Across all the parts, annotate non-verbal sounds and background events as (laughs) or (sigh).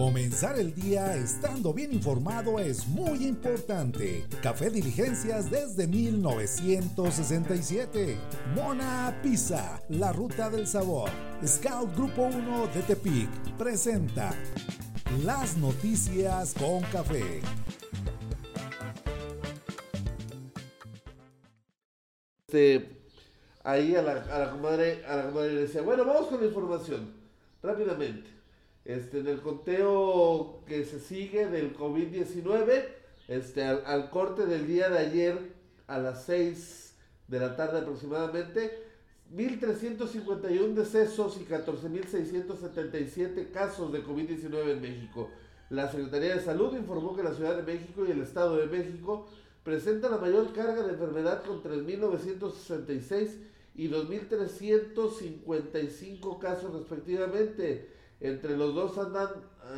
Comenzar el día estando bien informado es muy importante. Café Diligencias desde 1967. Mona Pizza, la ruta del sabor. Scout Grupo 1 de Tepic presenta las noticias con café. Este, ahí a la, a la comadre, a la comadre le decía, bueno, vamos con la información, rápidamente. Este, en el conteo que se sigue del COVID-19, este, al, al corte del día de ayer a las 6 de la tarde aproximadamente, 1.351 decesos y 14.677 casos de COVID-19 en México. La Secretaría de Salud informó que la Ciudad de México y el Estado de México presentan la mayor carga de enfermedad con 3.966 y 2.355 casos respectivamente. Entre los dos andan,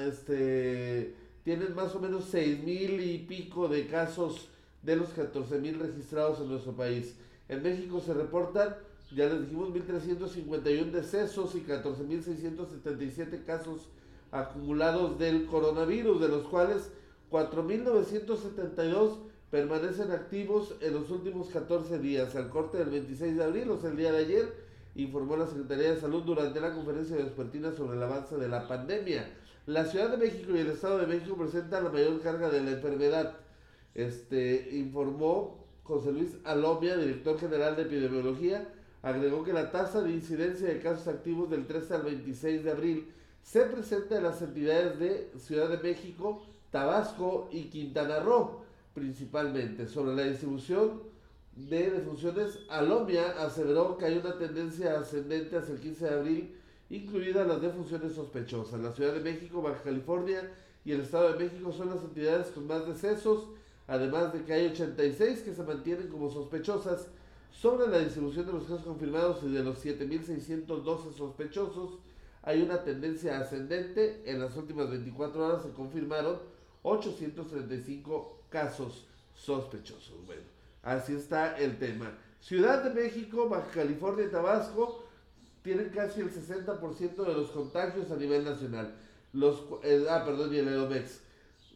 este, tienen más o menos 6.000 y pico de casos de los 14.000 registrados en nuestro país. En México se reportan ya les dijimos 1.351 decesos y 14.677 casos acumulados del coronavirus, de los cuales 4.972 permanecen activos en los últimos 14 días. Al corte del 26 de abril, o sea, el día de ayer, informó la Secretaría de Salud durante la conferencia de vespertina sobre el avance de la pandemia. La Ciudad de México y el Estado de México presentan la mayor carga de la enfermedad. Este informó José Luis Alomia, director general de epidemiología, agregó que la tasa de incidencia de casos activos del 13 al 26 de abril se presenta en las entidades de Ciudad de México, Tabasco y Quintana Roo, principalmente. Sobre la distribución de defunciones, Alomia aseveró que hay una tendencia ascendente hacia el 15 de abril, incluidas las defunciones sospechosas. La Ciudad de México, Baja California y el Estado de México son las entidades con más decesos, además de que hay 86 que se mantienen como sospechosas sobre la distribución de los casos confirmados y de los 7.612 sospechosos, hay una tendencia ascendente. En las últimas 24 horas se confirmaron 835 casos sospechosos. Bueno, así está el tema. Ciudad de México, Baja California y Tabasco tienen casi el 60% de los contagios a nivel nacional. Los, eh, ah, perdón, y el Edomex.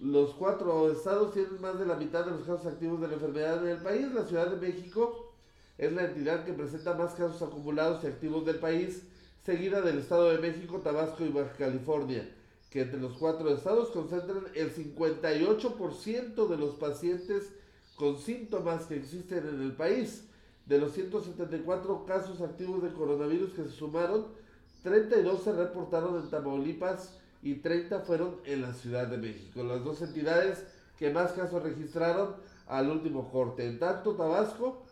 Los cuatro estados tienen más de la mitad de los casos activos de la enfermedad en el país. La Ciudad de México es la entidad que presenta más casos acumulados y activos del país, seguida del Estado de México, Tabasco y Baja California, que entre los cuatro estados concentran el 58% de los pacientes con síntomas que existen en el país. De los 174 casos activos de coronavirus que se sumaron, 32 se reportaron en Tamaulipas y 30 fueron en la Ciudad de México. Las dos entidades que más casos registraron al último corte. En tanto, Tabasco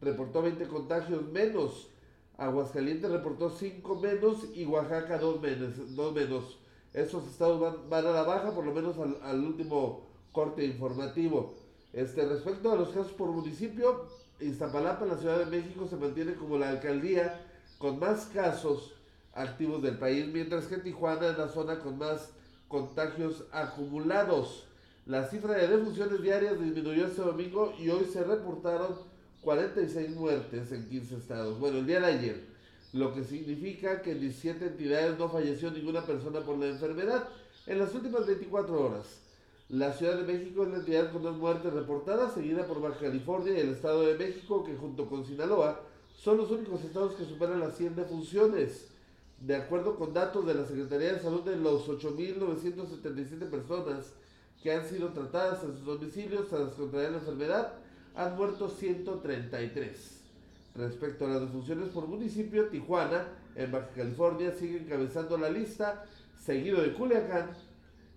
reportó 20 contagios menos, Aguascalientes reportó 5 menos y Oaxaca 2 menos. 2 menos. Esos estados van, a la baja, por lo menos al, al, último corte informativo. Este, respecto a los casos por municipio, Iztapalapa, la Ciudad de México, se mantiene como la alcaldía con más casos activos del país, mientras que Tijuana es la zona con más contagios acumulados. La cifra de defunciones diarias disminuyó este domingo y hoy se reportaron 46 muertes en 15 estados. Bueno, el día de ayer, lo que significa que en 17 entidades no falleció ninguna persona por la enfermedad en las últimas 24 horas. La Ciudad de México es la entidad con más muertes reportadas, seguida por Baja California y el Estado de México, que junto con Sinaloa son los únicos estados que superan las 100 defunciones. De acuerdo con datos de la Secretaría de Salud, de los 8.977 personas que han sido tratadas en sus domicilios tras contraer la enfermedad, han muerto 133. Respecto a las defunciones por municipio, Tijuana, en Baja California, sigue encabezando la lista, seguido de Culiacán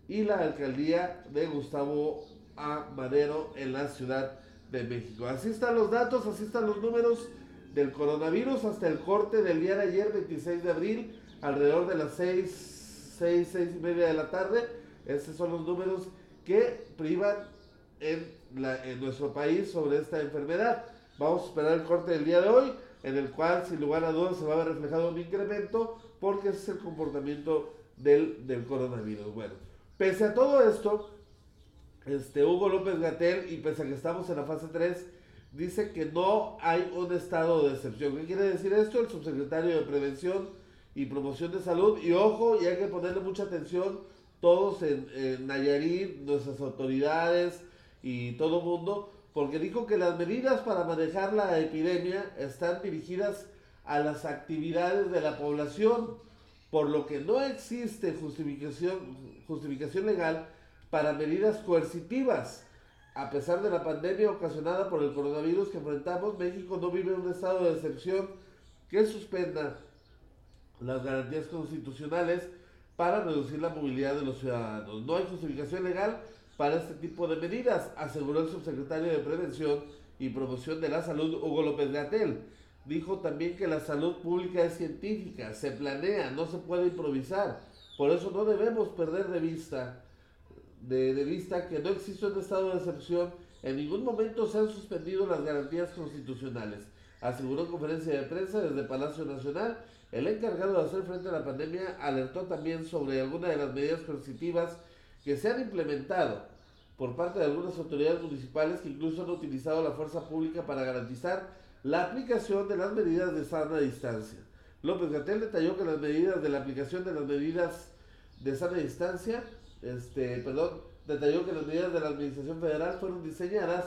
y la alcaldía de Gustavo A. Madero en la Ciudad de México. Así están los datos, así están los números del coronavirus hasta el corte del día de ayer, 26 de abril, alrededor de las 6, 6, 6 y media de la tarde. Estos son los números que privan en, la, en nuestro país sobre esta enfermedad. Vamos a esperar el corte del día de hoy, en el cual sin lugar a dudas se va a ver reflejado un incremento, porque ese es el comportamiento del, del coronavirus. Bueno, pese a todo esto, este Hugo López Gatel, y pese a que estamos en la fase 3, dice que no hay un estado de excepción. ¿Qué quiere decir esto? El subsecretario de Prevención y Promoción de Salud, y ojo, y hay que ponerle mucha atención todos en, en Nayarit, nuestras autoridades y todo el mundo, porque dijo que las medidas para manejar la epidemia están dirigidas a las actividades de la población, por lo que no existe justificación, justificación legal para medidas coercitivas. A pesar de la pandemia ocasionada por el coronavirus que enfrentamos, México no vive un estado de excepción que suspenda las garantías constitucionales para reducir la movilidad de los ciudadanos. No hay justificación legal para este tipo de medidas, aseguró el subsecretario de Prevención y Promoción de la Salud, Hugo López Gatel. Dijo también que la salud pública es científica, se planea, no se puede improvisar. Por eso no debemos perder de vista, de, de vista que no existe un estado de excepción. En ningún momento se han suspendido las garantías constitucionales, aseguró en conferencia de prensa desde Palacio Nacional. El encargado de hacer frente a la pandemia alertó también sobre algunas de las medidas coercitivas que se han implementado por parte de algunas autoridades municipales que incluso han utilizado la fuerza pública para garantizar la aplicación de las medidas de sana distancia. López Gatel detalló que las medidas de la aplicación de las medidas de sana distancia, este, perdón, detalló que las medidas de la Administración Federal fueron diseñadas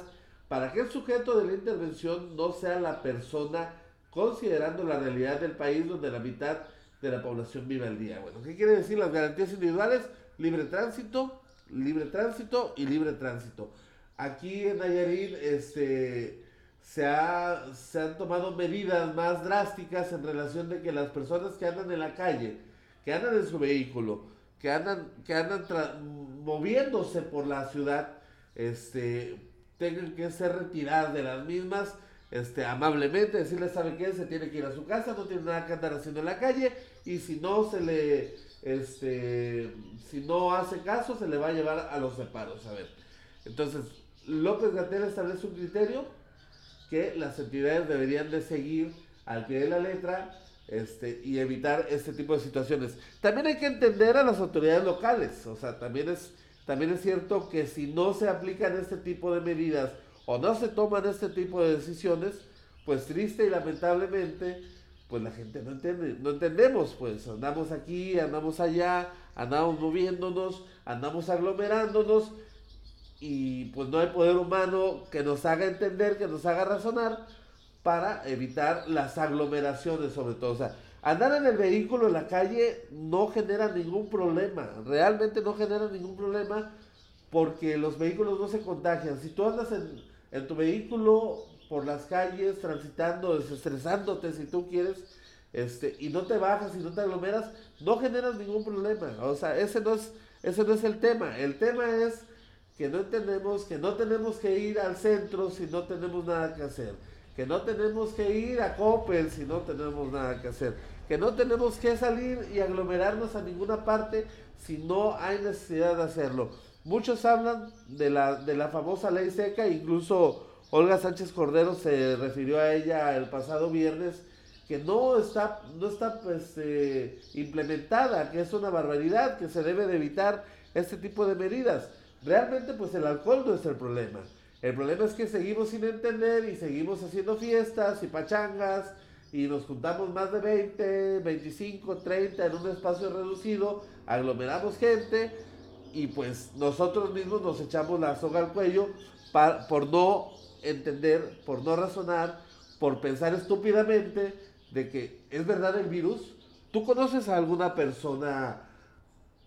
para que el sujeto de la intervención no sea la persona considerando la realidad del país donde la mitad de la población vive al día. Bueno, ¿qué quiere decir las garantías individuales? libre tránsito, libre tránsito y libre tránsito. Aquí en Nayarit este, se, ha, se han tomado medidas más drásticas en relación de que las personas que andan en la calle, que andan en su vehículo, que andan, que andan moviéndose por la ciudad, este, tengan que ser retiradas de las mismas, este, amablemente, decirles, ¿sabe qué? Se tiene que ir a su casa, no tiene nada que andar haciendo en la calle, y si no se le este, si no hace caso, se le va a llevar a los separos. A ver, entonces, López Gatel establece un criterio que las entidades deberían de seguir al pie de la letra este, y evitar este tipo de situaciones. También hay que entender a las autoridades locales, o sea, también es, también es cierto que si no se aplican este tipo de medidas o no se toman este tipo de decisiones, pues triste y lamentablemente pues la gente no entiende, no entendemos, pues andamos aquí, andamos allá, andamos moviéndonos, andamos aglomerándonos y pues no hay poder humano que nos haga entender, que nos haga razonar para evitar las aglomeraciones sobre todo. O sea, andar en el vehículo en la calle no genera ningún problema, realmente no genera ningún problema porque los vehículos no se contagian. Si tú andas en, en tu vehículo por las calles, transitando, desestresándote si tú quieres, este, y no te bajas y no te aglomeras, no generas ningún problema. O sea, ese no es, ese no es el tema. El tema es que no entendemos que no tenemos que ir al centro si no tenemos nada que hacer. Que no tenemos que ir a Coppel si no tenemos nada que hacer. Que no tenemos que salir y aglomerarnos a ninguna parte si no hay necesidad de hacerlo. Muchos hablan de la, de la famosa ley seca, incluso Olga Sánchez Cordero se refirió a ella el pasado viernes que no está, no está pues, eh, implementada, que es una barbaridad, que se debe de evitar este tipo de medidas. Realmente pues el alcohol no es el problema. El problema es que seguimos sin entender y seguimos haciendo fiestas y pachangas y nos juntamos más de 20, 25, 30 en un espacio reducido, aglomeramos gente y pues nosotros mismos nos echamos la soga al cuello por no entender, por no razonar, por pensar estúpidamente de que es verdad el virus. ¿Tú conoces a alguna persona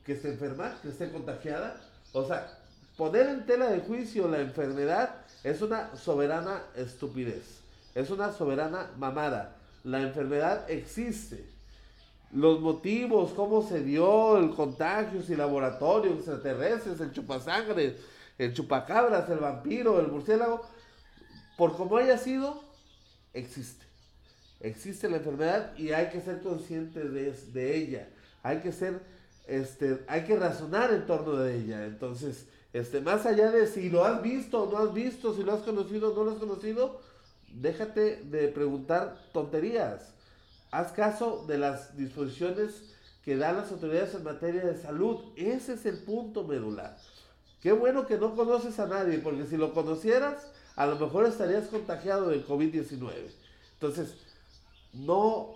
que esté enferma, que esté contagiada? O sea, poner en tela de juicio la enfermedad es una soberana estupidez, es una soberana mamada. La enfermedad existe. Los motivos, cómo se dio el contagio, si laboratorio, extraterrestres, el chupasangre, el chupacabras, el vampiro, el murciélago, por como haya sido, existe. Existe la enfermedad y hay que ser conscientes de, de ella. Hay que ser, este, hay que razonar en torno de ella. Entonces, este, más allá de si lo has visto o no has visto, si lo has conocido o no lo has conocido, déjate de preguntar tonterías. Haz caso de las disposiciones que dan las autoridades en materia de salud. Ese es el punto medular. Qué bueno que no conoces a nadie, porque si lo conocieras, a lo mejor estarías contagiado del COVID-19. Entonces, no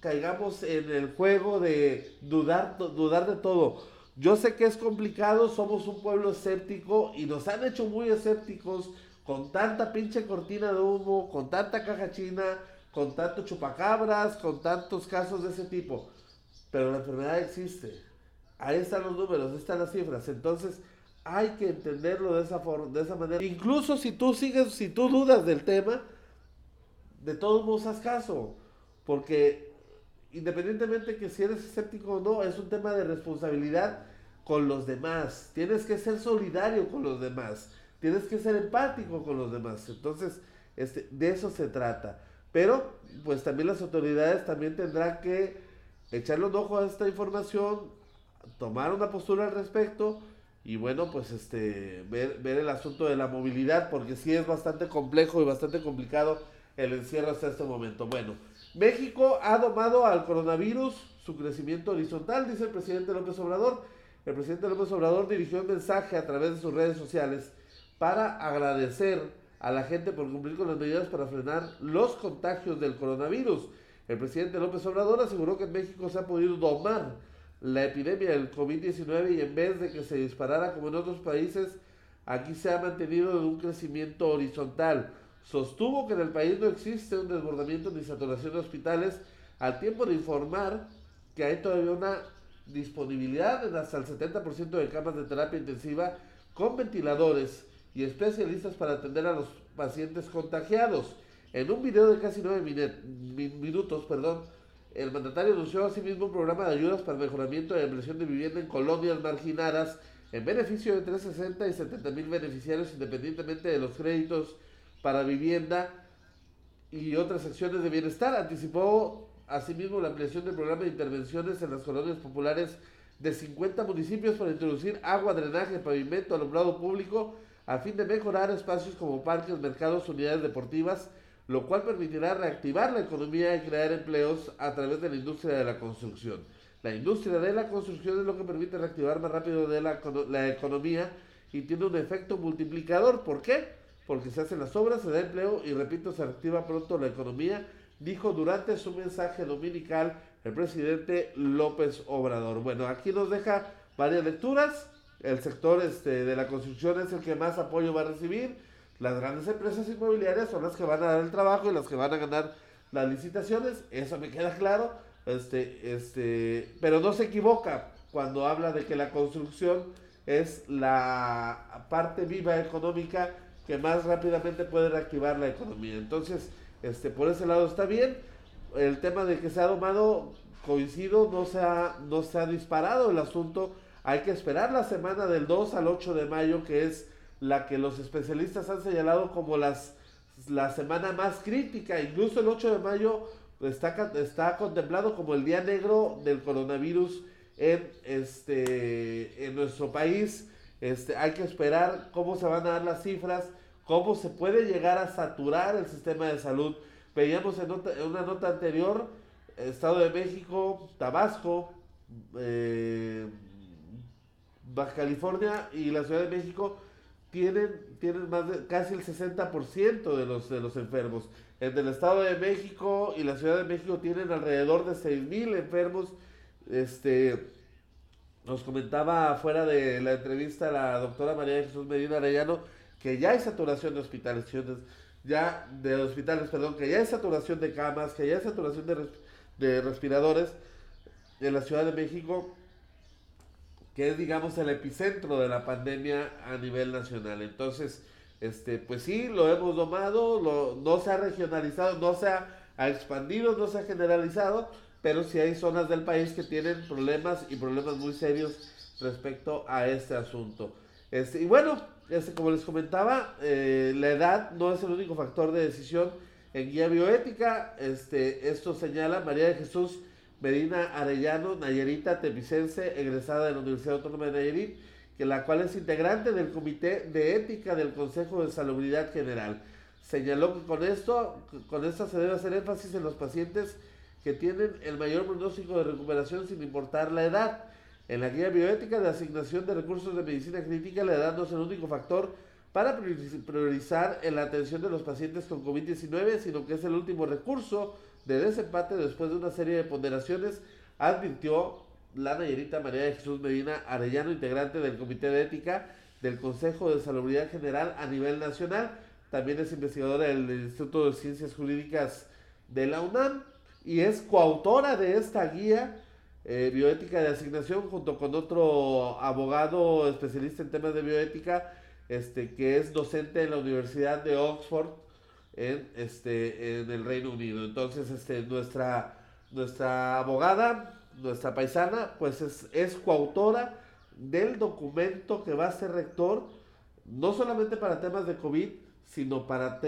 caigamos en el juego de dudar, dudar de todo. Yo sé que es complicado, somos un pueblo escéptico y nos han hecho muy escépticos con tanta pinche cortina de humo, con tanta caja china, con tanto chupacabras, con tantos casos de ese tipo. Pero la enfermedad existe. Ahí están los números, ahí están las cifras. Entonces, hay que entenderlo de esa forma, de esa manera. Incluso si tú sigues, si tú dudas del tema, de todos modos haz caso. Porque independientemente que si eres escéptico o no, es un tema de responsabilidad con los demás. Tienes que ser solidario con los demás. Tienes que ser empático con los demás. Entonces, este, de eso se trata. Pero, pues también las autoridades también tendrán que echarle un ojo a esta información, tomar una postura al respecto y bueno, pues este, ver, ver el asunto de la movilidad, porque sí es bastante complejo y bastante complicado el encierro hasta este momento. Bueno, México ha domado al coronavirus su crecimiento horizontal, dice el presidente López Obrador. El presidente López Obrador dirigió un mensaje a través de sus redes sociales para agradecer a la gente por cumplir con las medidas para frenar los contagios del coronavirus. El presidente López Obrador aseguró que en México se ha podido domar la epidemia del COVID-19 y en vez de que se disparara como en otros países, aquí se ha mantenido en un crecimiento horizontal. Sostuvo que en el país no existe un desbordamiento ni saturación de hospitales, al tiempo de informar que hay todavía una disponibilidad de hasta el 70% de camas de terapia intensiva con ventiladores y especialistas para atender a los pacientes contagiados. En un video de casi nueve minutos, perdón, el mandatario anunció asimismo un programa de ayudas para el mejoramiento de la inversión de vivienda en colonias marginadas en beneficio de 360 y 70 mil beneficiarios independientemente de los créditos para vivienda y otras acciones de bienestar. Anticipó asimismo la ampliación del programa de intervenciones en las colonias populares de 50 municipios para introducir agua, drenaje, pavimento, alumbrado público a fin de mejorar espacios como parques, mercados, unidades deportivas, lo cual permitirá reactivar la economía y crear empleos a través de la industria de la construcción. La industria de la construcción es lo que permite reactivar más rápido de la, la economía y tiene un efecto multiplicador. ¿Por qué? Porque se hacen las obras, se da empleo y, repito, se reactiva pronto la economía, dijo durante su mensaje dominical el presidente López Obrador. Bueno, aquí nos deja varias lecturas el sector este, de la construcción es el que más apoyo va a recibir. Las grandes empresas inmobiliarias son las que van a dar el trabajo y las que van a ganar las licitaciones. Eso me queda claro. Este, este, pero no se equivoca cuando habla de que la construcción es la parte viva económica que más rápidamente puede reactivar la economía. Entonces, este, por ese lado está bien. El tema de que se ha domado, coincido, no se ha, no se ha disparado el asunto hay que esperar la semana del 2 al 8 de mayo, que es la que los especialistas han señalado como las, la semana más crítica. Incluso el 8 de mayo está, está contemplado como el día negro del coronavirus en, este, en nuestro país. Este, hay que esperar cómo se van a dar las cifras, cómo se puede llegar a saturar el sistema de salud. Veíamos en, en una nota anterior, Estado de México, Tabasco, eh, Baja California y la Ciudad de México tienen, tienen más de casi el 60% de los, de los enfermos. En el Estado de México y la Ciudad de México tienen alrededor de 6.000 enfermos. Este, nos comentaba fuera de la entrevista la doctora María Jesús Medina Arellano que ya hay saturación de hospitales, ya de hospitales, perdón, que ya hay saturación de camas, que ya hay saturación de, de respiradores en la Ciudad de México que es digamos el epicentro de la pandemia a nivel nacional. Entonces, este, pues sí, lo hemos domado, lo, no se ha regionalizado, no se ha, expandido, no se ha generalizado, pero sí hay zonas del país que tienen problemas y problemas muy serios respecto a este asunto. Este, y bueno, este, como les comentaba, eh, la edad no es el único factor de decisión en guía bioética. Este, esto señala María de Jesús Medina Arellano, Nayerita Tepicense, egresada de la Universidad Autónoma de Nayarit, que la cual es integrante del Comité de Ética del Consejo de Salubridad General. Señaló que con esto, con esto se debe hacer énfasis en los pacientes que tienen el mayor pronóstico de recuperación sin importar la edad. En la guía bioética de asignación de recursos de medicina crítica, la edad no es el único factor para priorizar en la atención de los pacientes con COVID-19, sino que es el último recurso de desempate después de una serie de ponderaciones, advirtió la Nayerita María de Jesús Medina Arellano, integrante del Comité de Ética del Consejo de Salubridad General a nivel nacional. También es investigadora del Instituto de Ciencias Jurídicas de la UNAM y es coautora de esta guía eh, bioética de asignación junto con otro abogado especialista en temas de bioética este, que es docente en la Universidad de Oxford en, este, en el Reino Unido. Entonces, este, nuestra, nuestra abogada, nuestra paisana, pues es, es coautora del documento que va a ser rector, no solamente para temas de COVID, sino para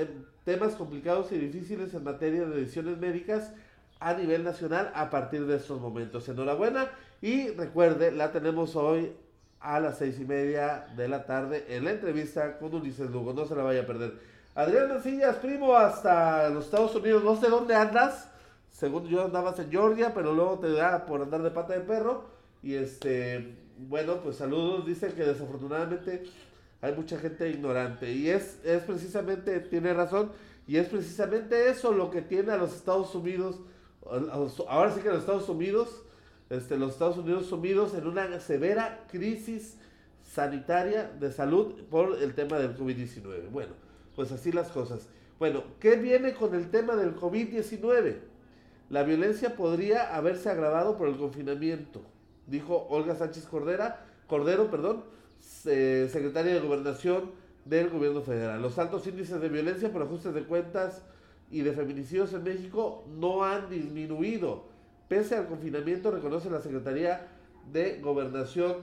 temas complicados y difíciles en materia de decisiones médicas a nivel nacional a partir de estos momentos. Enhorabuena y recuerde, la tenemos hoy a las seis y media de la tarde en la entrevista con Ulises Lugo. No se la vaya a perder. Adrián Mancillas, primo, hasta los Estados Unidos. No sé dónde andas. Según yo andabas en Georgia, pero luego te da por andar de pata de perro. Y este, bueno, pues saludos. Dice que desafortunadamente hay mucha gente ignorante. Y es, es precisamente, tiene razón. Y es precisamente eso lo que tiene a los Estados Unidos. Ahora sí que los Estados Unidos este, los Estados Unidos sumidos en una severa crisis sanitaria de salud por el tema del COVID-19. Bueno, pues así las cosas. Bueno, ¿qué viene con el tema del COVID-19? La violencia podría haberse agravado por el confinamiento, dijo Olga Sánchez Cordera, Cordero, perdón, secretaria de Gobernación del Gobierno Federal. Los altos índices de violencia por ajustes de cuentas y de feminicidios en México no han disminuido Pese al confinamiento, reconoce la Secretaría de Gobernación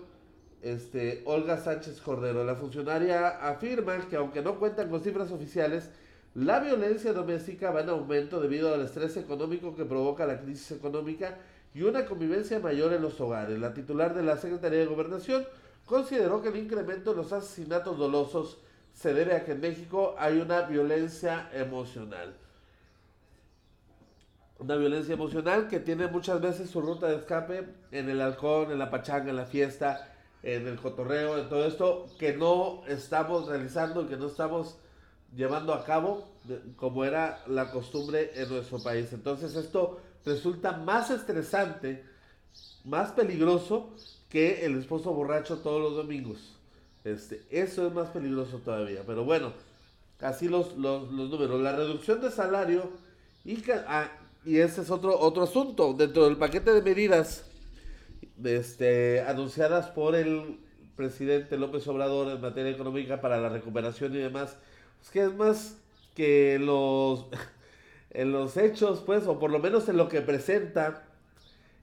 este, Olga Sánchez Cordero. La funcionaria afirma que aunque no cuentan con cifras oficiales, la violencia doméstica va en aumento debido al estrés económico que provoca la crisis económica y una convivencia mayor en los hogares. La titular de la Secretaría de Gobernación consideró que el incremento de los asesinatos dolosos se debe a que en México hay una violencia emocional una violencia emocional que tiene muchas veces su ruta de escape en el halcón, en la pachanga, en la fiesta, en el cotorreo, en todo esto que no estamos realizando y que no estamos llevando a cabo como era la costumbre en nuestro país. Entonces esto resulta más estresante, más peligroso que el esposo borracho todos los domingos. Este, eso es más peligroso todavía. Pero bueno, así los, los, los números. La reducción de salario y ah, y ese es otro, otro asunto. Dentro del paquete de medidas este, anunciadas por el presidente López Obrador en materia económica para la recuperación y demás, pues que es más que los, (laughs) en los hechos, pues, o por lo menos en lo que presenta,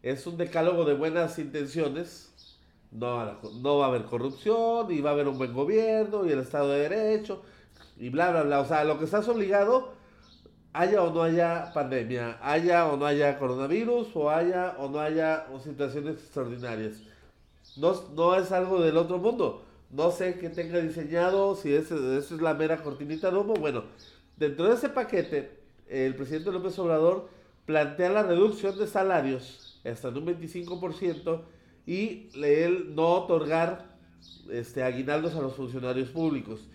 es un decálogo de buenas intenciones. No, no va a haber corrupción y va a haber un buen gobierno y el Estado de Derecho y bla, bla, bla. O sea, lo que estás obligado haya o no haya pandemia, haya o no haya coronavirus, o haya o no haya situaciones extraordinarias. No, no es algo del otro mundo. No sé qué tenga diseñado, si esa es la mera cortinita de humo. Bueno, dentro de ese paquete, el presidente López Obrador plantea la reducción de salarios hasta en un 25% y él no otorgar este, aguinaldos a los funcionarios públicos.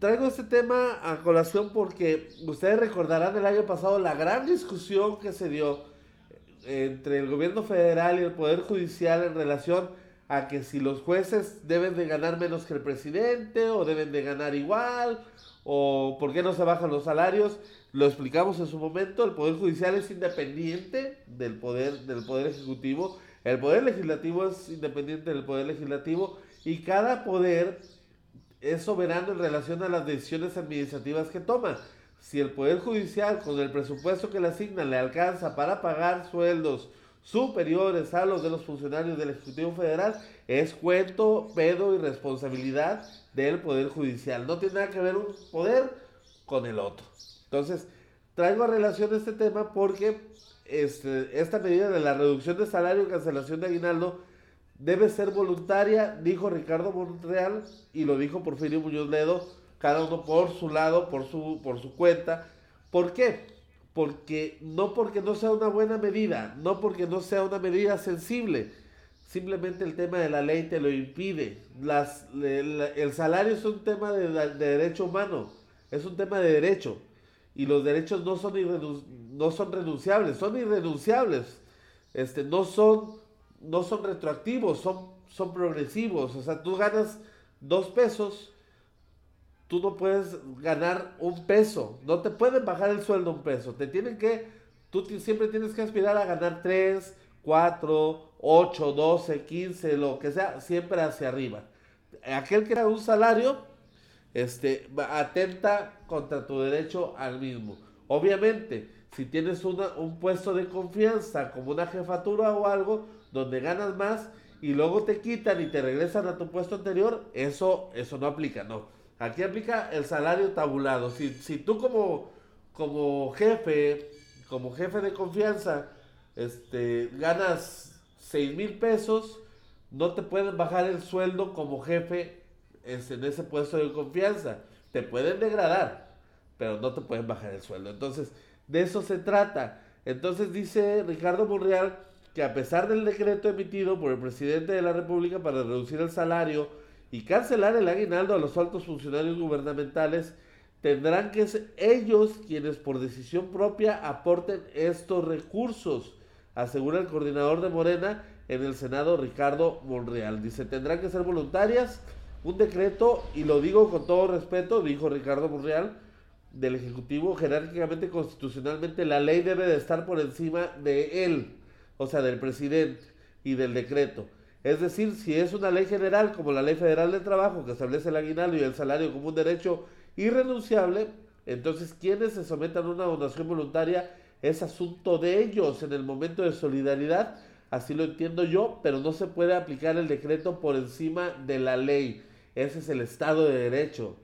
Traigo este tema a colación porque ustedes recordarán el año pasado la gran discusión que se dio entre el gobierno federal y el Poder Judicial en relación a que si los jueces deben de ganar menos que el presidente o deben de ganar igual o por qué no se bajan los salarios. Lo explicamos en su momento, el Poder Judicial es independiente del Poder, del poder Ejecutivo, el Poder Legislativo es independiente del Poder Legislativo y cada poder es soberano en relación a las decisiones administrativas que toma. Si el Poder Judicial con el presupuesto que le asigna le alcanza para pagar sueldos superiores a los de los funcionarios del Ejecutivo Federal, es cuento, pedo y responsabilidad del Poder Judicial. No tiene nada que ver un poder con el otro. Entonces, traigo a relación este tema porque este, esta medida de la reducción de salario y cancelación de aguinaldo debe ser voluntaria, dijo Ricardo Monreal y lo dijo Porfirio Muñoz Ledo, cada uno por su lado, por su, por su cuenta. ¿Por qué? Porque no porque no sea una buena medida, no porque no sea una medida sensible, simplemente el tema de la ley te lo impide. Las, el salario es un tema de, de, derecho humano, es un tema de derecho y los derechos no son, no son renunciables, son irrenunciables, este, no son no son retroactivos, son, son progresivos. O sea, tú ganas dos pesos, tú no puedes ganar un peso. No te pueden bajar el sueldo un peso. Te tienen que, tú siempre tienes que aspirar a ganar tres, cuatro, ocho, doce, quince, lo que sea, siempre hacia arriba. Aquel que da un salario, este, atenta contra tu derecho al mismo. Obviamente, si tienes un puesto de confianza como una jefatura o algo donde ganas más y luego te quitan y te regresan a tu puesto anterior, eso, eso no aplica, no. Aquí aplica el salario tabulado. Si, si tú como, como jefe, como jefe de confianza, este, ganas 6 mil pesos, no te pueden bajar el sueldo como jefe en ese puesto de confianza. Te pueden degradar, pero no te pueden bajar el sueldo. Entonces, de eso se trata. Entonces dice Ricardo Monreal que a pesar del decreto emitido por el presidente de la República para reducir el salario y cancelar el aguinaldo a los altos funcionarios gubernamentales, tendrán que ser ellos quienes por decisión propia aporten estos recursos, asegura el coordinador de Morena en el Senado, Ricardo Monreal. Dice, tendrán que ser voluntarias, un decreto, y lo digo con todo respeto, dijo Ricardo Monreal, del Ejecutivo, jerárquicamente, constitucionalmente, la ley debe de estar por encima de él, o sea, del presidente y del decreto. Es decir, si es una ley general, como la Ley Federal del Trabajo, que establece el aguinaldo y el salario como un derecho irrenunciable, entonces quienes se sometan a una donación voluntaria es asunto de ellos en el momento de solidaridad, así lo entiendo yo, pero no se puede aplicar el decreto por encima de la ley. Ese es el Estado de Derecho.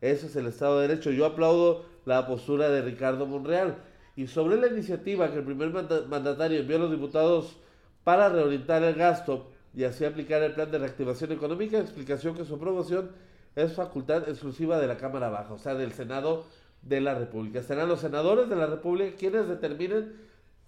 Eso es el Estado de Derecho. Yo aplaudo la postura de Ricardo Monreal. Y sobre la iniciativa que el primer mandatario envió a los diputados para reorientar el gasto y así aplicar el plan de reactivación económica, explicación que su aprobación es facultad exclusiva de la Cámara Baja, o sea, del Senado de la República. Serán los senadores de la República quienes determinen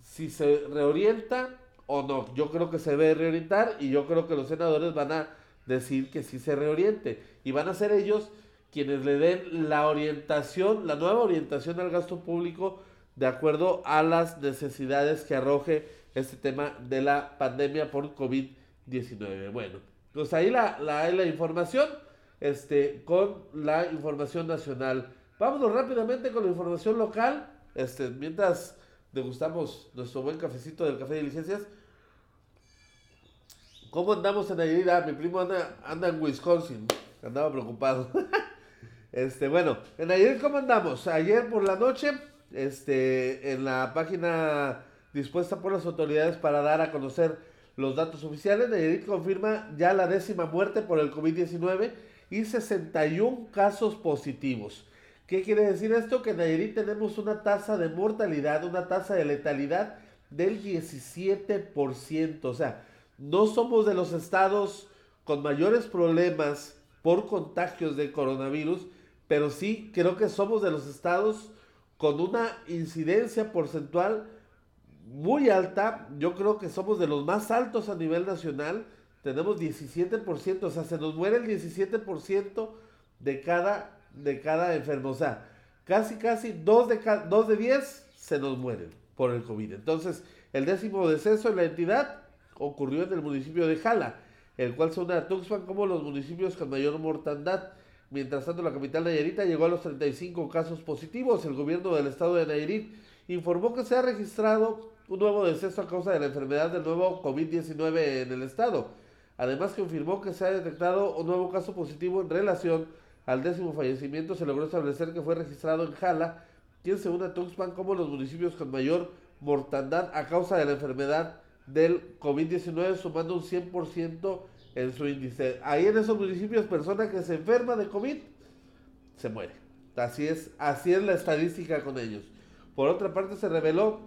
si se reorienta o no. Yo creo que se debe reorientar y yo creo que los senadores van a decir que sí se reoriente. Y van a ser ellos quienes le den la orientación, la nueva orientación al gasto público de acuerdo a las necesidades que arroje este tema de la pandemia por COVID-19. Bueno, pues ahí la, la, la información este, con la información nacional. Vámonos rápidamente con la información local. Este, mientras degustamos nuestro buen cafecito del café de licencias. ¿Cómo andamos en Nayarit? Mi primo anda, anda en Wisconsin. Andaba preocupado. (laughs) Este, bueno, en ayer, ¿cómo andamos? Ayer por la noche, este, en la página dispuesta por las autoridades para dar a conocer los datos oficiales, Nayarit confirma ya la décima muerte por el COVID-19 y 61 casos positivos. ¿Qué quiere decir esto? Que en Nayarit tenemos una tasa de mortalidad, una tasa de letalidad del 17%. O sea, no somos de los estados con mayores problemas por contagios de coronavirus, pero sí creo que somos de los estados con una incidencia porcentual muy alta. Yo creo que somos de los más altos a nivel nacional. Tenemos 17%, o sea, se nos muere el 17% de cada, de cada enfermo. O sea, casi, casi 2 de, dos de 10 se nos mueren por el COVID. Entonces, el décimo deceso en la entidad ocurrió en el municipio de Jala, el cual se une a Tuxpan como los municipios con mayor mortandad. Mientras tanto, la capital Nayarita llegó a los 35 casos positivos. El gobierno del estado de Nayarit informó que se ha registrado un nuevo deceso a causa de la enfermedad del nuevo COVID-19 en el estado. Además, confirmó que se ha detectado un nuevo caso positivo en relación al décimo fallecimiento. Se logró establecer que fue registrado en Jala, quien se une a Tuxpan como los municipios con mayor mortandad a causa de la enfermedad del COVID-19, sumando un 100% en su índice. Ahí en esos municipios, persona que se enferma de COVID se muere. Así es, así es la estadística con ellos. Por otra parte, se reveló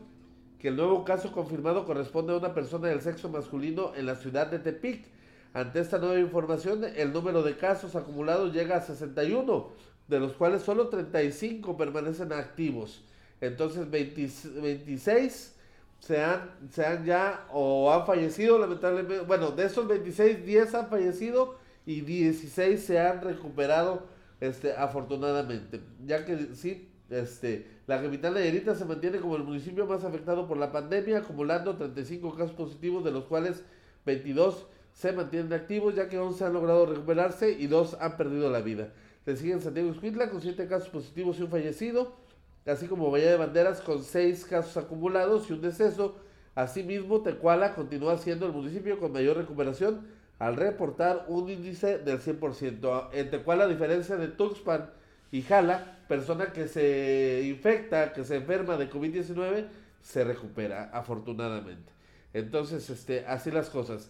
que el nuevo caso confirmado corresponde a una persona del sexo masculino en la ciudad de Tepic. Ante esta nueva información, el número de casos acumulados llega a 61, de los cuales solo 35 permanecen activos. Entonces, 26 se han, se han ya o han fallecido lamentablemente, bueno, de esos 26, 10 han fallecido y 16 se han recuperado este, afortunadamente, ya que sí, este, la capital Nayarita se mantiene como el municipio más afectado por la pandemia, acumulando 35 casos positivos, de los cuales 22 se mantienen activos ya que 11 han logrado recuperarse y 2 han perdido la vida. Le siguen Santiago Escuintla con 7 casos positivos y un fallecido, así como Bahía de Banderas con 6 casos acumulados y un deceso. Asimismo, Tecuala continúa siendo el municipio con mayor recuperación al reportar un índice del 100%. En Tecuala, a diferencia de Tuxpan y Jala, persona que se infecta, que se enferma de COVID-19, se recupera, afortunadamente. Entonces, este, así las cosas.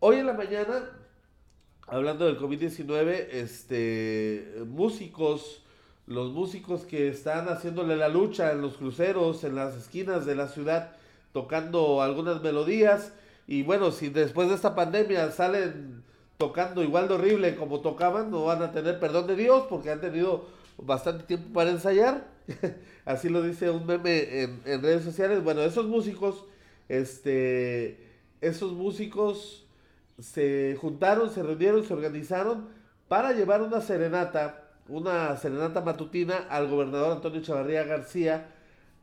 Hoy en la mañana, hablando del COVID-19, este, músicos, los músicos que están haciéndole la lucha en los cruceros, en las esquinas de la ciudad, tocando algunas melodías, y bueno, si después de esta pandemia salen tocando igual de horrible como tocaban, no van a tener perdón de Dios porque han tenido bastante tiempo para ensayar. (laughs) Así lo dice un meme en, en, redes sociales. Bueno, esos músicos, este, esos músicos se juntaron, se reunieron, se organizaron para llevar una serenata, una serenata matutina al gobernador Antonio Chavarría García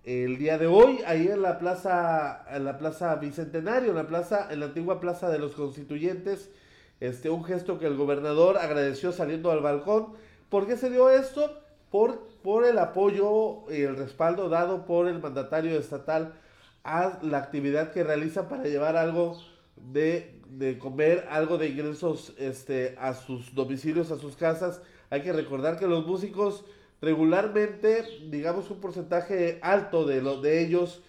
el día de hoy, ahí en la plaza, en la plaza Bicentenario, en la plaza, en la antigua plaza de los constituyentes, este, un gesto que el gobernador agradeció saliendo al balcón. ¿Por qué se dio esto? Por, por el apoyo y el respaldo dado por el mandatario estatal a la actividad que realiza para llevar algo de, de comer, algo de ingresos este, a sus domicilios, a sus casas. Hay que recordar que los músicos regularmente, digamos un porcentaje alto de, los de ellos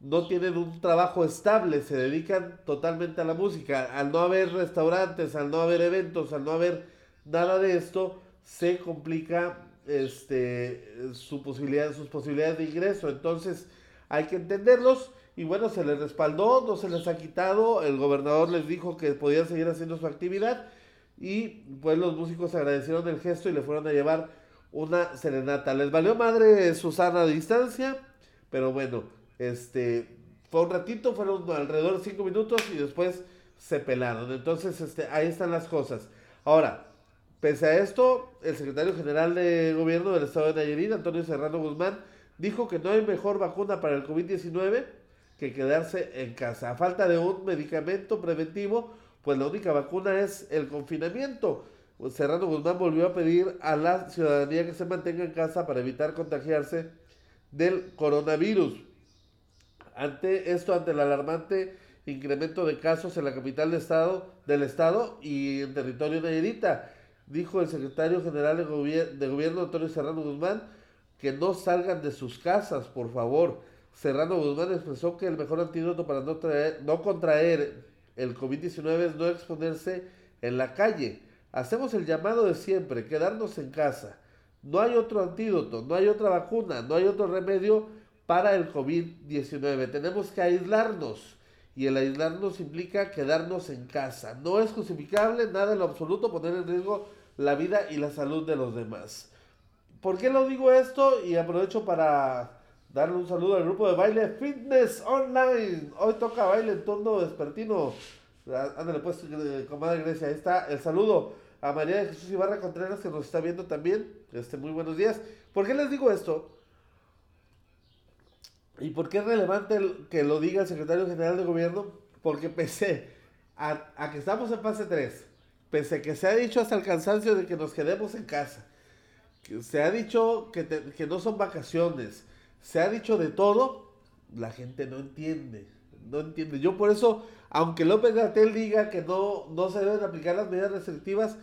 no tienen un trabajo estable, se dedican totalmente a la música. Al no haber restaurantes, al no haber eventos, al no haber nada de esto, se complica este, su posibilidad, sus posibilidades de ingreso. Entonces hay que entenderlos y bueno, se les respaldó, no se les ha quitado, el gobernador les dijo que podían seguir haciendo su actividad y pues los músicos agradecieron el gesto y le fueron a llevar una serenata. Les valió madre Susana a distancia, pero bueno, este fue un ratito, fueron alrededor de cinco minutos y después se pelaron. Entonces, este, ahí están las cosas. Ahora, pese a esto, el secretario general de gobierno del estado de Nayarit, Antonio Serrano Guzmán, dijo que no hay mejor vacuna para el COVID-19 que quedarse en casa. A falta de un medicamento preventivo, pues la única vacuna es el confinamiento. Serrano Guzmán volvió a pedir a la ciudadanía que se mantenga en casa para evitar contagiarse del coronavirus. Ante esto, ante el alarmante incremento de casos en la capital de estado, del estado y en territorio nayarita, dijo el secretario general de, de gobierno Antonio Serrano Guzmán que no salgan de sus casas, por favor. Serrano Guzmán expresó que el mejor antídoto para no, traer, no contraer el COVID-19 es no exponerse en la calle. Hacemos el llamado de siempre, quedarnos en casa. No hay otro antídoto, no hay otra vacuna, no hay otro remedio para el COVID-19. Tenemos que aislarnos y el aislarnos implica quedarnos en casa. No es justificable nada en lo absoluto poner en riesgo la vida y la salud de los demás. ¿Por qué lo digo esto? Y aprovecho para darle un saludo al grupo de baile Fitness Online. Hoy toca baile en tono despertino. Ándale pues, comadre Grecia, ahí está el saludo a María de Jesús Ibarra Contreras que nos está viendo también. Este, muy buenos días. ¿Por qué les digo esto? ¿Y por qué es relevante que lo diga el secretario general de gobierno? Porque pese a, que estamos en fase 3, pese a que se ha dicho hasta el cansancio de que nos quedemos en casa, que se ha dicho que, que no son vacaciones, se ha dicho de todo, la gente no entiende. No entiende. Yo por eso aunque López Gatel diga que no, no se deben aplicar las medidas restrictivas,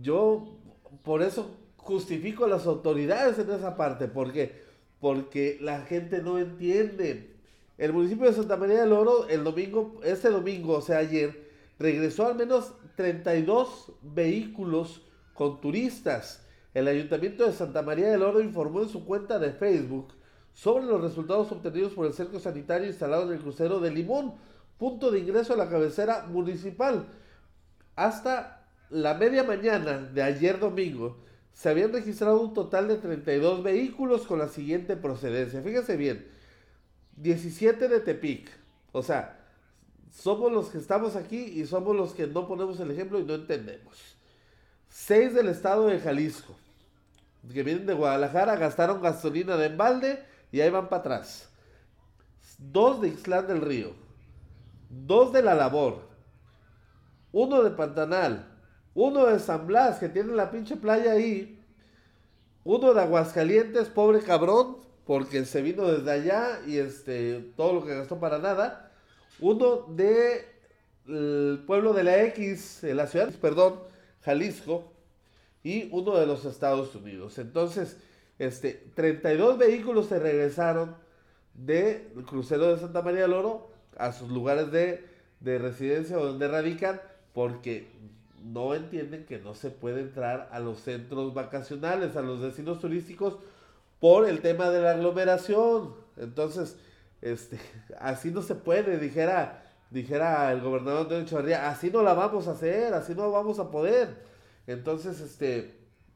yo por eso justifico a las autoridades en esa parte, porque porque la gente no entiende. El municipio de Santa María del Oro, el domingo, este domingo, o sea, ayer, regresó al menos 32 vehículos con turistas. El ayuntamiento de Santa María del Oro informó en su cuenta de Facebook sobre los resultados obtenidos por el cerco sanitario instalado en el crucero de Limón, punto de ingreso a la cabecera municipal. Hasta la media mañana de ayer domingo se habían registrado un total de 32 vehículos con la siguiente procedencia. Fíjense bien, 17 de Tepic. O sea, somos los que estamos aquí y somos los que no ponemos el ejemplo y no entendemos. 6 del estado de Jalisco, que vienen de Guadalajara, gastaron gasolina de embalde y ahí van para atrás. 2 de Ixlán del Río, dos de la labor, uno de Pantanal, uno de San Blas, que tiene la pinche playa ahí, uno de Aguascalientes, pobre cabrón, porque se vino desde allá y este todo lo que gastó para nada. Uno de el pueblo de la X, de la ciudad, perdón, Jalisco, y uno de los Estados Unidos. Entonces, este, 32 vehículos se regresaron del crucero de Santa María del Oro a sus lugares de, de residencia o donde radican, porque no entienden que no se puede entrar a los centros vacacionales, a los destinos turísticos, por el tema de la aglomeración. Entonces, este, (laughs) así no se puede, dijera, dijera el gobernador Antonio Echeverría, así no la vamos a hacer, así no vamos a poder. Entonces, este,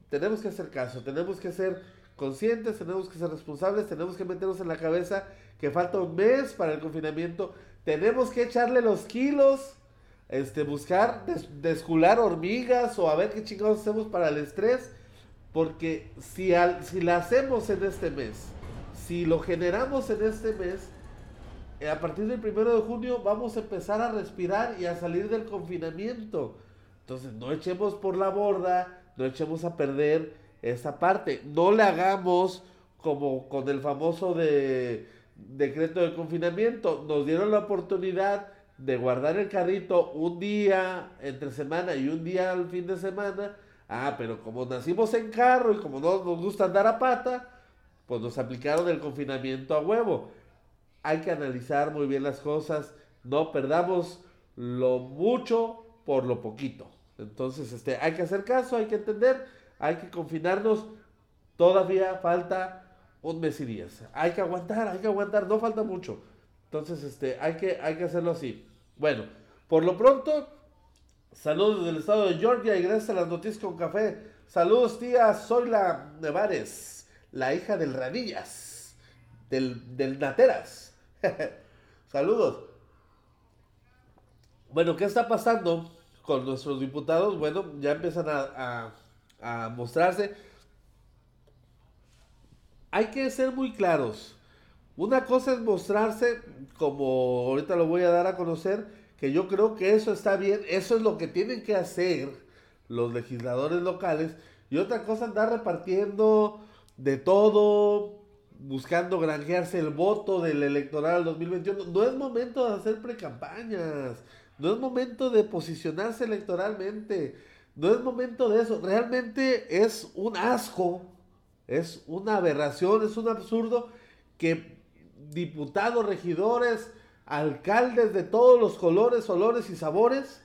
tenemos que hacer caso, tenemos que ser conscientes, tenemos que ser responsables, tenemos que meternos en la cabeza que falta un mes para el confinamiento, tenemos que echarle los kilos este, buscar descular hormigas o a ver qué chingados hacemos para el estrés. Porque si, al, si la hacemos en este mes, si lo generamos en este mes, eh, a partir del primero de junio vamos a empezar a respirar y a salir del confinamiento. Entonces no echemos por la borda, no echemos a perder esa parte. No le hagamos como con el famoso de, decreto de confinamiento. Nos dieron la oportunidad de guardar el carrito un día entre semana y un día al fin de semana. Ah, pero como nacimos en carro y como no nos gusta andar a pata, pues nos aplicaron el confinamiento a huevo. Hay que analizar muy bien las cosas, no perdamos lo mucho por lo poquito. Entonces, este, hay que hacer caso, hay que entender, hay que confinarnos. Todavía falta un mes y días. Hay que aguantar, hay que aguantar, no falta mucho. Entonces, este, hay que, hay que hacerlo así. Bueno, por lo pronto, saludos del estado de Georgia y gracias a las noticias con café. Saludos, tía, soy la Nevares, la hija del Radillas, del, del Nateras. (laughs) saludos. Bueno, ¿qué está pasando con nuestros diputados? Bueno, ya empiezan a, a mostrarse. Hay que ser muy claros. Una cosa es mostrarse, como ahorita lo voy a dar a conocer, que yo creo que eso está bien, eso es lo que tienen que hacer los legisladores locales, y otra cosa andar repartiendo de todo, buscando granjearse el voto del electoral 2021. No es momento de hacer precampañas, no es momento de posicionarse electoralmente, no es momento de eso. Realmente es un asco, es una aberración, es un absurdo que diputados, regidores, alcaldes de todos los colores, olores y sabores,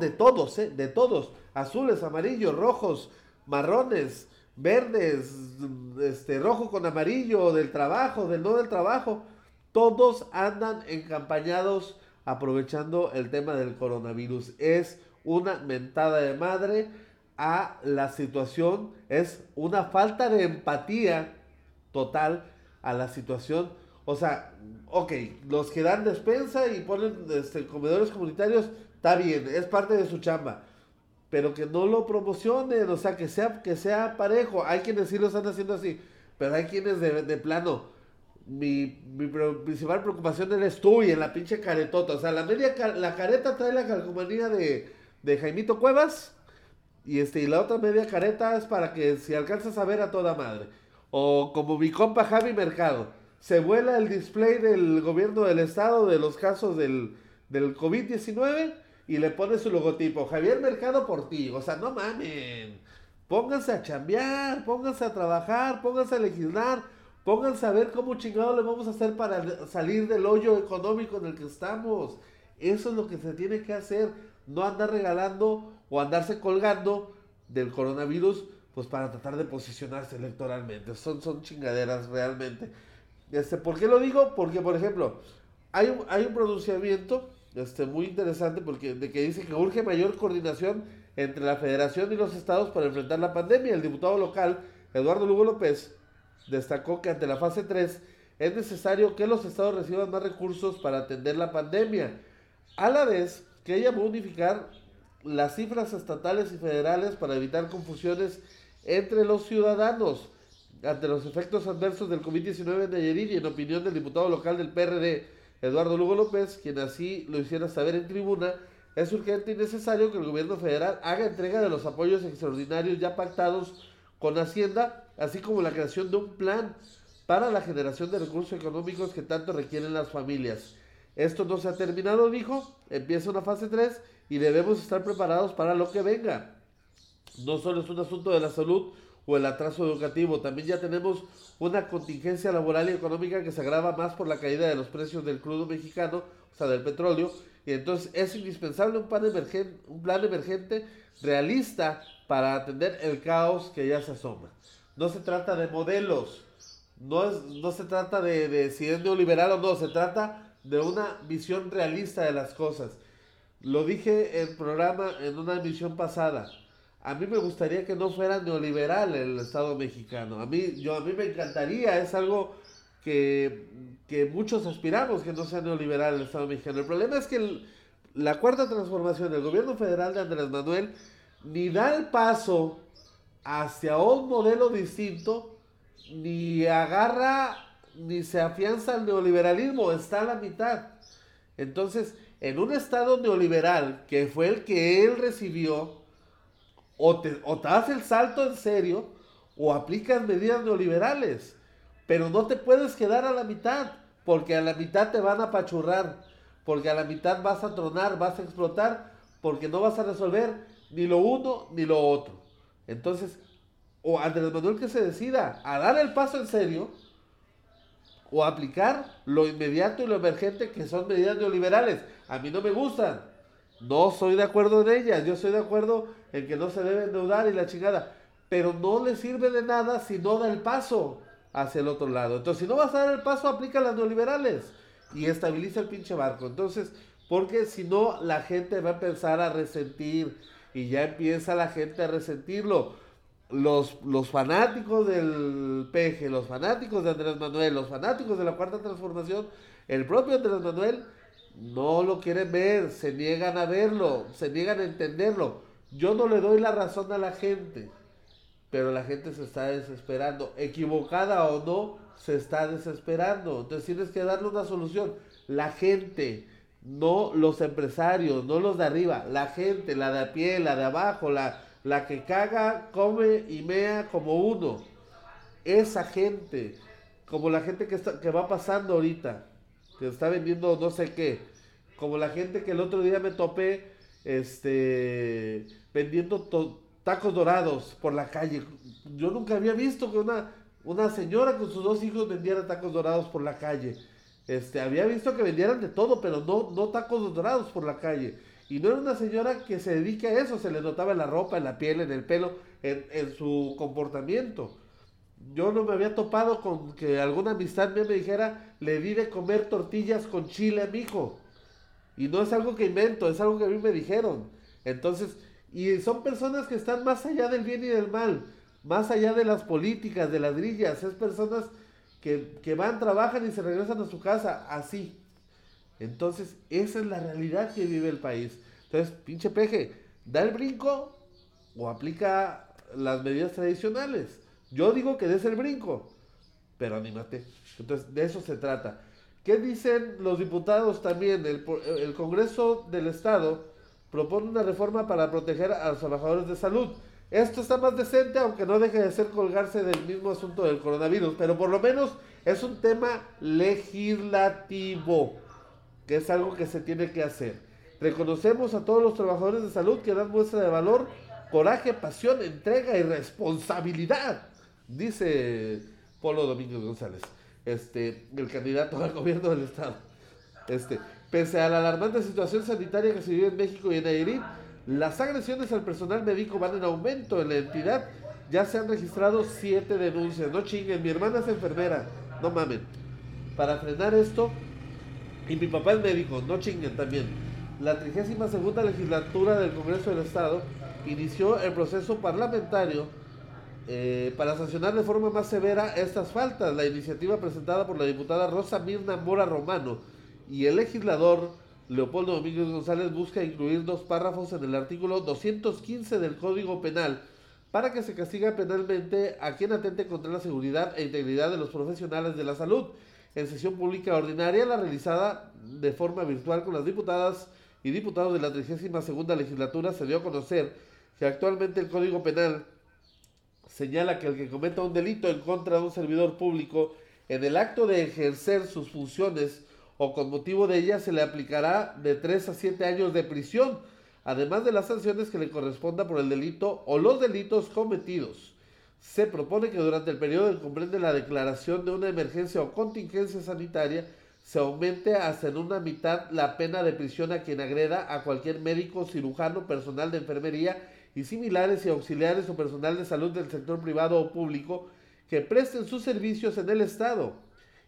de todos, ¿eh? de todos, azules, amarillos, rojos, marrones, verdes, este, rojo con amarillo, del trabajo, del no del trabajo, todos andan encampañados aprovechando el tema del coronavirus. Es una mentada de madre a la situación, es una falta de empatía total a la situación o sea, ok, los que dan despensa y ponen este, comedores comunitarios, está bien, es parte de su chamba. Pero que no lo promocionen, o sea, que sea, que sea parejo. Hay quienes sí lo están haciendo así, pero hay quienes de, de plano. Mi, mi principal preocupación eres tú y en la pinche caretota. O sea, la media la careta trae la calcomanía de, de Jaimito Cuevas. Y este, y la otra media careta es para que si alcanzas a ver a toda madre. O como mi compa Javi Mercado se vuela el display del gobierno del estado de los casos del, del COVID-19 y le pone su logotipo, Javier Mercado por ti. O sea, no mamen. Pónganse a chambear, pónganse a trabajar, pónganse a legislar, pónganse a ver cómo chingado le vamos a hacer para salir del hoyo económico en el que estamos. Eso es lo que se tiene que hacer, no andar regalando o andarse colgando del coronavirus pues para tratar de posicionarse electoralmente. Son, son chingaderas realmente. Este, ¿Por qué lo digo? Porque, por ejemplo, hay un, hay un pronunciamiento este, muy interesante porque, de que dice que urge mayor coordinación entre la federación y los estados para enfrentar la pandemia. El diputado local, Eduardo Lugo López, destacó que ante la fase 3 es necesario que los estados reciban más recursos para atender la pandemia, a la vez que ella va a unificar las cifras estatales y federales para evitar confusiones entre los ciudadanos. Ante los efectos adversos del COVID-19 en Nayarit y en opinión del diputado local del PRD, Eduardo Lugo López, quien así lo hiciera saber en tribuna, es urgente y necesario que el gobierno federal haga entrega de los apoyos extraordinarios ya pactados con Hacienda, así como la creación de un plan para la generación de recursos económicos que tanto requieren las familias. Esto no se ha terminado, dijo, empieza una fase 3 y debemos estar preparados para lo que venga. No solo es un asunto de la salud o el atraso educativo, también ya tenemos una contingencia laboral y económica que se agrava más por la caída de los precios del crudo mexicano, o sea, del petróleo, y entonces es indispensable un plan, emergente, un plan emergente realista para atender el caos que ya se asoma. No se trata de modelos, no, es, no se trata de, de si es neoliberal o no, se trata de una visión realista de las cosas. Lo dije en programa en una emisión pasada. A mí me gustaría que no fuera neoliberal el Estado mexicano. A mí, yo, a mí me encantaría, es algo que, que muchos aspiramos que no sea neoliberal el Estado mexicano. El problema es que la cuarta transformación del gobierno federal de Andrés Manuel ni da el paso hacia un modelo distinto, ni agarra, ni se afianza al neoliberalismo, está a la mitad. Entonces, en un estado neoliberal, que fue el que él recibió, o te, o te das el salto en serio, o aplicas medidas neoliberales. Pero no te puedes quedar a la mitad, porque a la mitad te van a apachurrar, porque a la mitad vas a tronar, vas a explotar, porque no vas a resolver ni lo uno ni lo otro. Entonces, o Andrés Manuel que se decida a dar el paso en serio, o aplicar lo inmediato y lo emergente que son medidas neoliberales. A mí no me gustan. No soy de acuerdo en ellas. Yo estoy de acuerdo en que no se debe endeudar y la chingada. Pero no le sirve de nada si no da el paso hacia el otro lado. Entonces, si no vas a dar el paso, aplica las neoliberales y estabiliza el pinche barco. Entonces, porque si no, la gente va a empezar a resentir y ya empieza la gente a resentirlo. Los, los fanáticos del peje, los fanáticos de Andrés Manuel, los fanáticos de la cuarta transformación, el propio Andrés Manuel no lo quieren ver, se niegan a verlo, se niegan a entenderlo. Yo no le doy la razón a la gente, pero la gente se está desesperando, equivocada o no, se está desesperando. Entonces tienes que darle una solución. La gente, no los empresarios, no los de arriba, la gente, la de a pie, la de abajo, la, la que caga, come y mea como uno. Esa gente, como la gente que, está, que va pasando ahorita, que está vendiendo no sé qué, como la gente que el otro día me topé este, vendiendo tacos dorados por la calle. Yo nunca había visto que una, una señora con sus dos hijos vendiera tacos dorados por la calle. Este, había visto que vendieran de todo, pero no, no tacos dorados por la calle. Y no era una señora que se dedique a eso, se le notaba en la ropa, en la piel, en el pelo, en, en su comportamiento. Yo no me había topado con que alguna amistad mía me dijera, le di de comer tortillas con chile a mi hijo. Y no es algo que invento, es algo que a mí me dijeron. Entonces, y son personas que están más allá del bien y del mal, más allá de las políticas, de las grillas, es personas que, van, trabajan y se regresan a su casa así. Entonces, esa es la realidad que vive el país. Entonces, pinche peje, da el brinco o aplica las medidas tradicionales. Yo digo que des el brinco, pero anímate. Entonces, de eso se trata. ¿Qué dicen los diputados también? El, el Congreso del Estado propone una reforma para proteger a los trabajadores de salud. Esto está más decente, aunque no deje de ser colgarse del mismo asunto del coronavirus, pero por lo menos es un tema legislativo, que es algo que se tiene que hacer. Reconocemos a todos los trabajadores de salud que dan muestra de valor, coraje, pasión, entrega y responsabilidad, dice Polo Domínguez González, este, el candidato al gobierno del Estado. Este, pese a la alarmante situación sanitaria que se vive en México y en Nayarit, las agresiones al personal médico van en aumento en la entidad. Ya se han registrado siete denuncias. No chinguen, mi hermana es enfermera. No mamen. Para frenar esto, y mi papá es médico, no chinguen también. La 32 segunda legislatura del Congreso del Estado inició el proceso parlamentario eh, para sancionar de forma más severa estas faltas. La iniciativa presentada por la diputada Rosa Mirna Mora Romano y el legislador Leopoldo Domínguez González busca incluir dos párrafos en el artículo 215 del Código Penal para que se castigue penalmente a quien atente contra la seguridad e integridad de los profesionales de la salud. En sesión pública ordinaria, la realizada de forma virtual con las diputadas y diputados de la 32 legislatura se dio a conocer que actualmente el Código Penal señala que el que cometa un delito en contra de un servidor público en el acto de ejercer sus funciones o con motivo de ellas se le aplicará de 3 a 7 años de prisión, además de las sanciones que le corresponda por el delito o los delitos cometidos. Se propone que durante el periodo que comprende la declaración de una emergencia o contingencia sanitaria se aumente hasta en una mitad la pena de prisión a quien agreda a cualquier médico, cirujano, personal de enfermería y similares y auxiliares o personal de salud del sector privado o público que presten sus servicios en el Estado.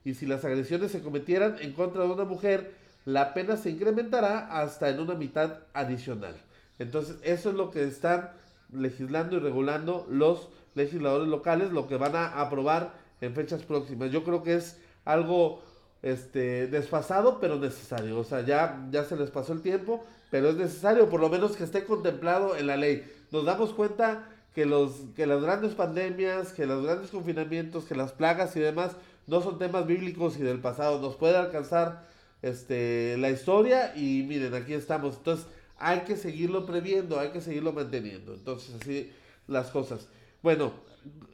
Y si las agresiones se cometieran en contra de una mujer, la pena se incrementará hasta en una mitad adicional. Entonces, eso es lo que están legislando y regulando los legisladores locales, lo que van a aprobar en fechas próximas. Yo creo que es algo este, desfasado, pero necesario. O sea, ya, ya se les pasó el tiempo, pero es necesario, por lo menos que esté contemplado en la ley. Nos damos cuenta que, los, que las grandes pandemias, que los grandes confinamientos, que las plagas y demás no son temas bíblicos y del pasado. Nos puede alcanzar este, la historia y miren, aquí estamos. Entonces, hay que seguirlo previendo, hay que seguirlo manteniendo. Entonces, así las cosas. Bueno,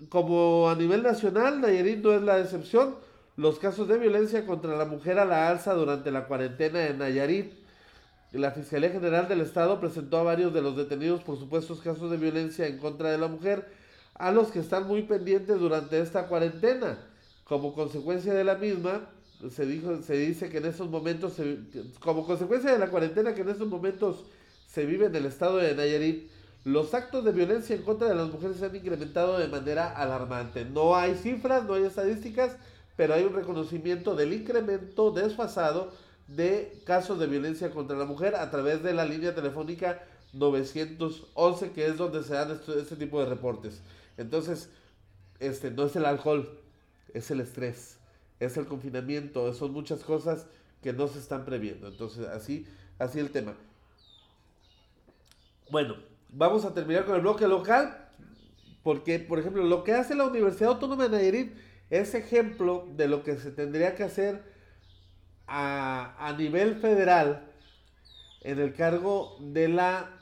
como a nivel nacional, Nayarit no es la excepción. Los casos de violencia contra la mujer a la alza durante la cuarentena en Nayarit. La Fiscalía General del Estado presentó a varios de los detenidos por supuestos casos de violencia en contra de la mujer, a los que están muy pendientes durante esta cuarentena. Como consecuencia de la misma, se, dijo, se dice que en estos momentos, como consecuencia de la cuarentena que en estos momentos se vive en el estado de Nayarit, los actos de violencia en contra de las mujeres se han incrementado de manera alarmante. No hay cifras, no hay estadísticas, pero hay un reconocimiento del incremento desfasado de casos de violencia contra la mujer a través de la línea telefónica 911, que es donde se dan este, este, tipo de reportes. Entonces, este no es el alcohol, es el estrés, es el confinamiento, son muchas cosas que no se están previendo. Entonces, así, así el tema. Bueno, vamos a terminar con el bloque local, porque, por ejemplo, lo que hace la Universidad Autónoma de Nayarit es ejemplo de lo que se tendría que hacer a, nivel federal en el cargo de la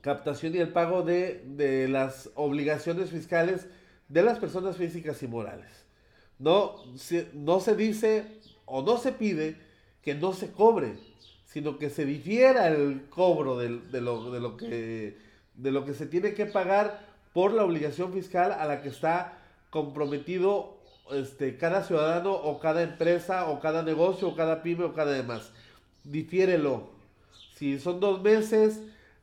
captación y el pago de, de, las obligaciones fiscales de las personas físicas y morales. No, no se dice o no se pide que no se cobre, sino que se difiera el cobro de, lo, de, lo, que, de lo que se tiene que pagar por la obligación fiscal a la que está comprometido este, cada ciudadano o cada empresa o cada negocio o cada pyme o cada demás. Difiérelo. Si son dos meses,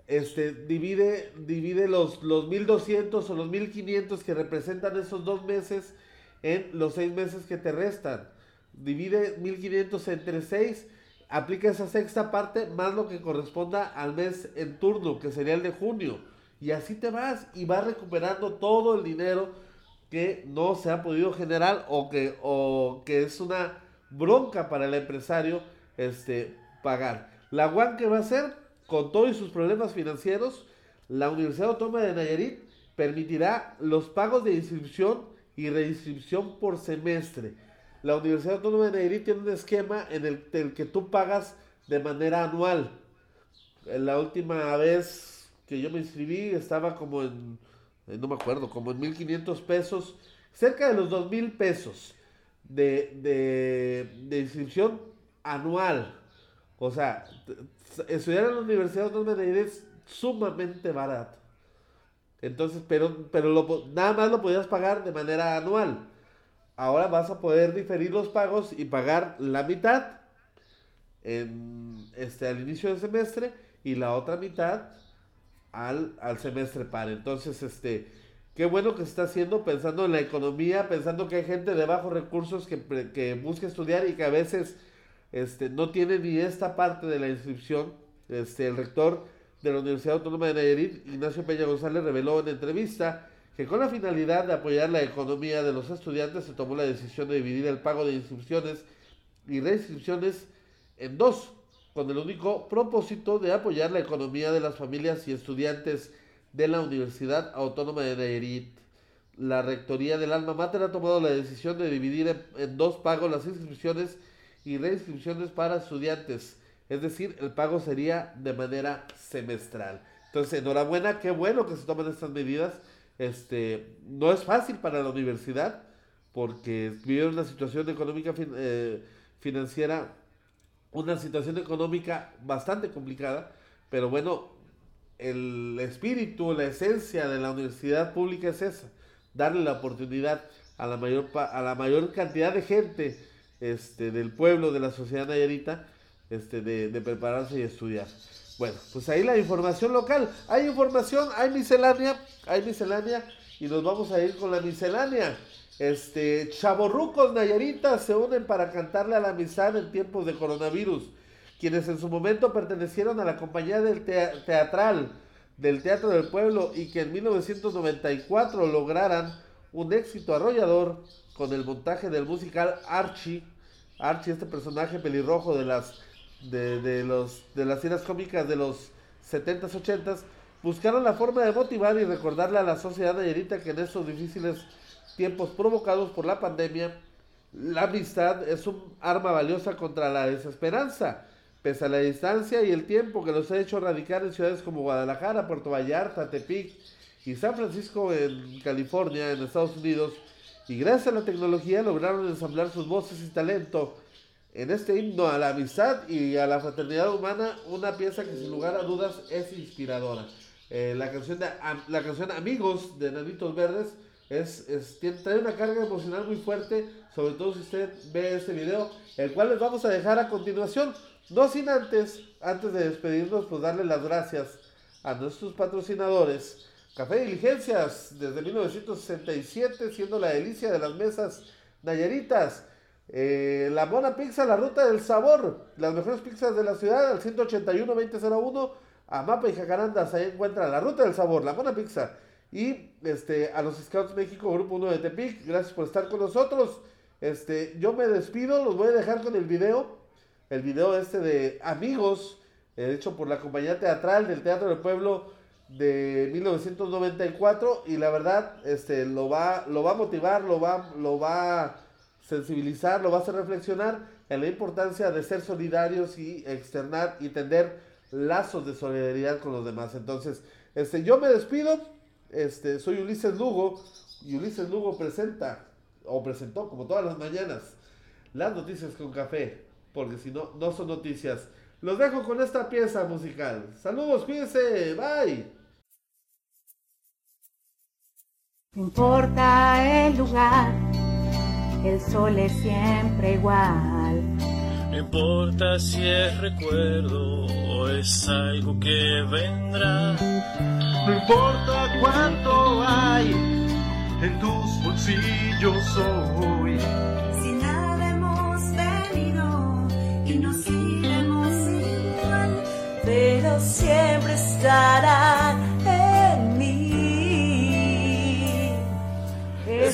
este, divide, divide los, los 1200 o los 1500 que representan esos dos meses en los seis meses que te restan. Divide 1500 entre 6, aplica esa sexta parte más lo que corresponda al mes en turno, que sería el de junio. Y así te vas y vas recuperando todo el dinero que no se ha podido generar o que, o que es una bronca para el empresario este, pagar. La UAN que va a hacer, con todos sus problemas financieros, la Universidad Autónoma de Nayarit permitirá los pagos de inscripción y reinscripción por semestre. La Universidad Autónoma de Nayarit tiene un esquema en el, el que tú pagas de manera anual. La última vez que yo me inscribí estaba como en eh, no me acuerdo, como en 1500 pesos, cerca de los 2000 pesos de, inscripción anual. O sea, estudiar en la Universidad Autónoma de Nayarit es sumamente barato. Entonces, pero, pero nada más lo podías pagar de manera anual. Ahora vas a poder diferir los pagos y pagar la mitad en, este, al inicio del semestre y la otra mitad al, semestre par. Entonces, este, qué bueno que se está haciendo pensando en la economía, pensando que hay gente de bajos recursos que, que busca estudiar y que a veces este, no tiene ni esta parte de la inscripción. Este, el rector de la Universidad Autónoma de Nayarit, Ignacio Peña González, reveló en entrevista que con la finalidad de apoyar la economía de los estudiantes se tomó la decisión de dividir el pago de inscripciones y reinscripciones en dos con el único propósito de apoyar la economía de las familias y estudiantes de la Universidad Autónoma de Nayarit. La rectoría del Alma Mater ha tomado la decisión de dividir en, dos pagos las inscripciones y reinscripciones para estudiantes. Es decir, el pago sería de manera semestral. Entonces, enhorabuena, qué bueno que se tomen estas medidas. Este, no es fácil para la universidad porque vivieron una situación económica eh, financiera, una situación económica bastante complicada, pero bueno, el espíritu, la esencia de la universidad pública es esa, darle la oportunidad a la mayor, a la mayor cantidad de gente este, del pueblo, de la sociedad nayarita, este, de, de prepararse y estudiar. Bueno, pues ahí la información local. Hay información, hay miscelánea, hay miscelánea y nos vamos a ir con la miscelánea. Este, chavorrucos nayaritas se unen para cantarle a la amistad en tiempos de coronavirus. Quienes en su momento pertenecieron a la compañía del teatral del Teatro del Pueblo y que en 1994 lograran un éxito arrollador con el montaje del musical Archie. Archie, este personaje pelirrojo de las de, los, de las tiras cómicas de los 70s, 80s, buscaron la forma de motivar y recordarle a la sociedad nayarita que en estos difíciles tiempos provocados por la pandemia, la amistad es un arma valiosa contra la desesperanza, pese a la distancia y el tiempo que los ha hecho radicar en ciudades como Guadalajara, Puerto Vallarta, Tepic y San Francisco en California, en Estados Unidos, y gracias a la tecnología lograron ensamblar sus voces y talento en este himno a la amistad y a la fraternidad humana, una pieza que sin lugar a dudas es inspiradora. Eh, la, canción de, la canción Amigos de Nanitos Verdes es, tiene, trae una carga emocional muy fuerte, sobre todo si usted ve este video, el cual les vamos a dejar a continuación. No sin antes, antes de despedirnos, pues darle las gracias a nuestros patrocinadores. Café Diligencias, desde 1967, siendo la delicia de las mesas Nayaritas. Eh, la Mona Pizza, la ruta del sabor. Las mejores pizzas de la ciudad, al 181-2001, a Mapa y Jacarandas. Ahí encuentra la ruta del sabor, la Mona Pizza. Y este, a los Scouts México, Grupo 1 de Tepic, gracias por estar con nosotros. Este, yo me despido, los voy a dejar con el video. El video este de Amigos, eh, hecho por la compañía teatral del Teatro del Pueblo de 1994. Y la verdad, este, lo va, lo va a motivar, lo va, lo va sensibilizar, lo va a hacer reflexionar en la importancia de ser solidarios y externar y tender lazos de solidaridad con los demás. Entonces, este, yo me despido, este, soy Ulises Lugo y Ulises Lugo presenta, o presentó como todas las mañanas, las noticias con café, porque si no, no son noticias. Los dejo con esta pieza musical. Saludos, cuídense, bye. No importa el lugar el sol es siempre igual. No importa si es recuerdo o es algo que vendrá. No importa cuánto hay en tus bolsillos hoy. Si nada hemos venido y nos iremos igual, pero siempre estará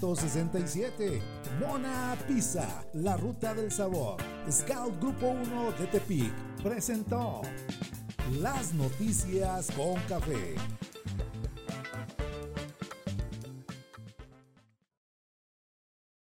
1967. Mona Pizza, la ruta del sabor. Scout Grupo 1 de Tepic presentó las noticias con café.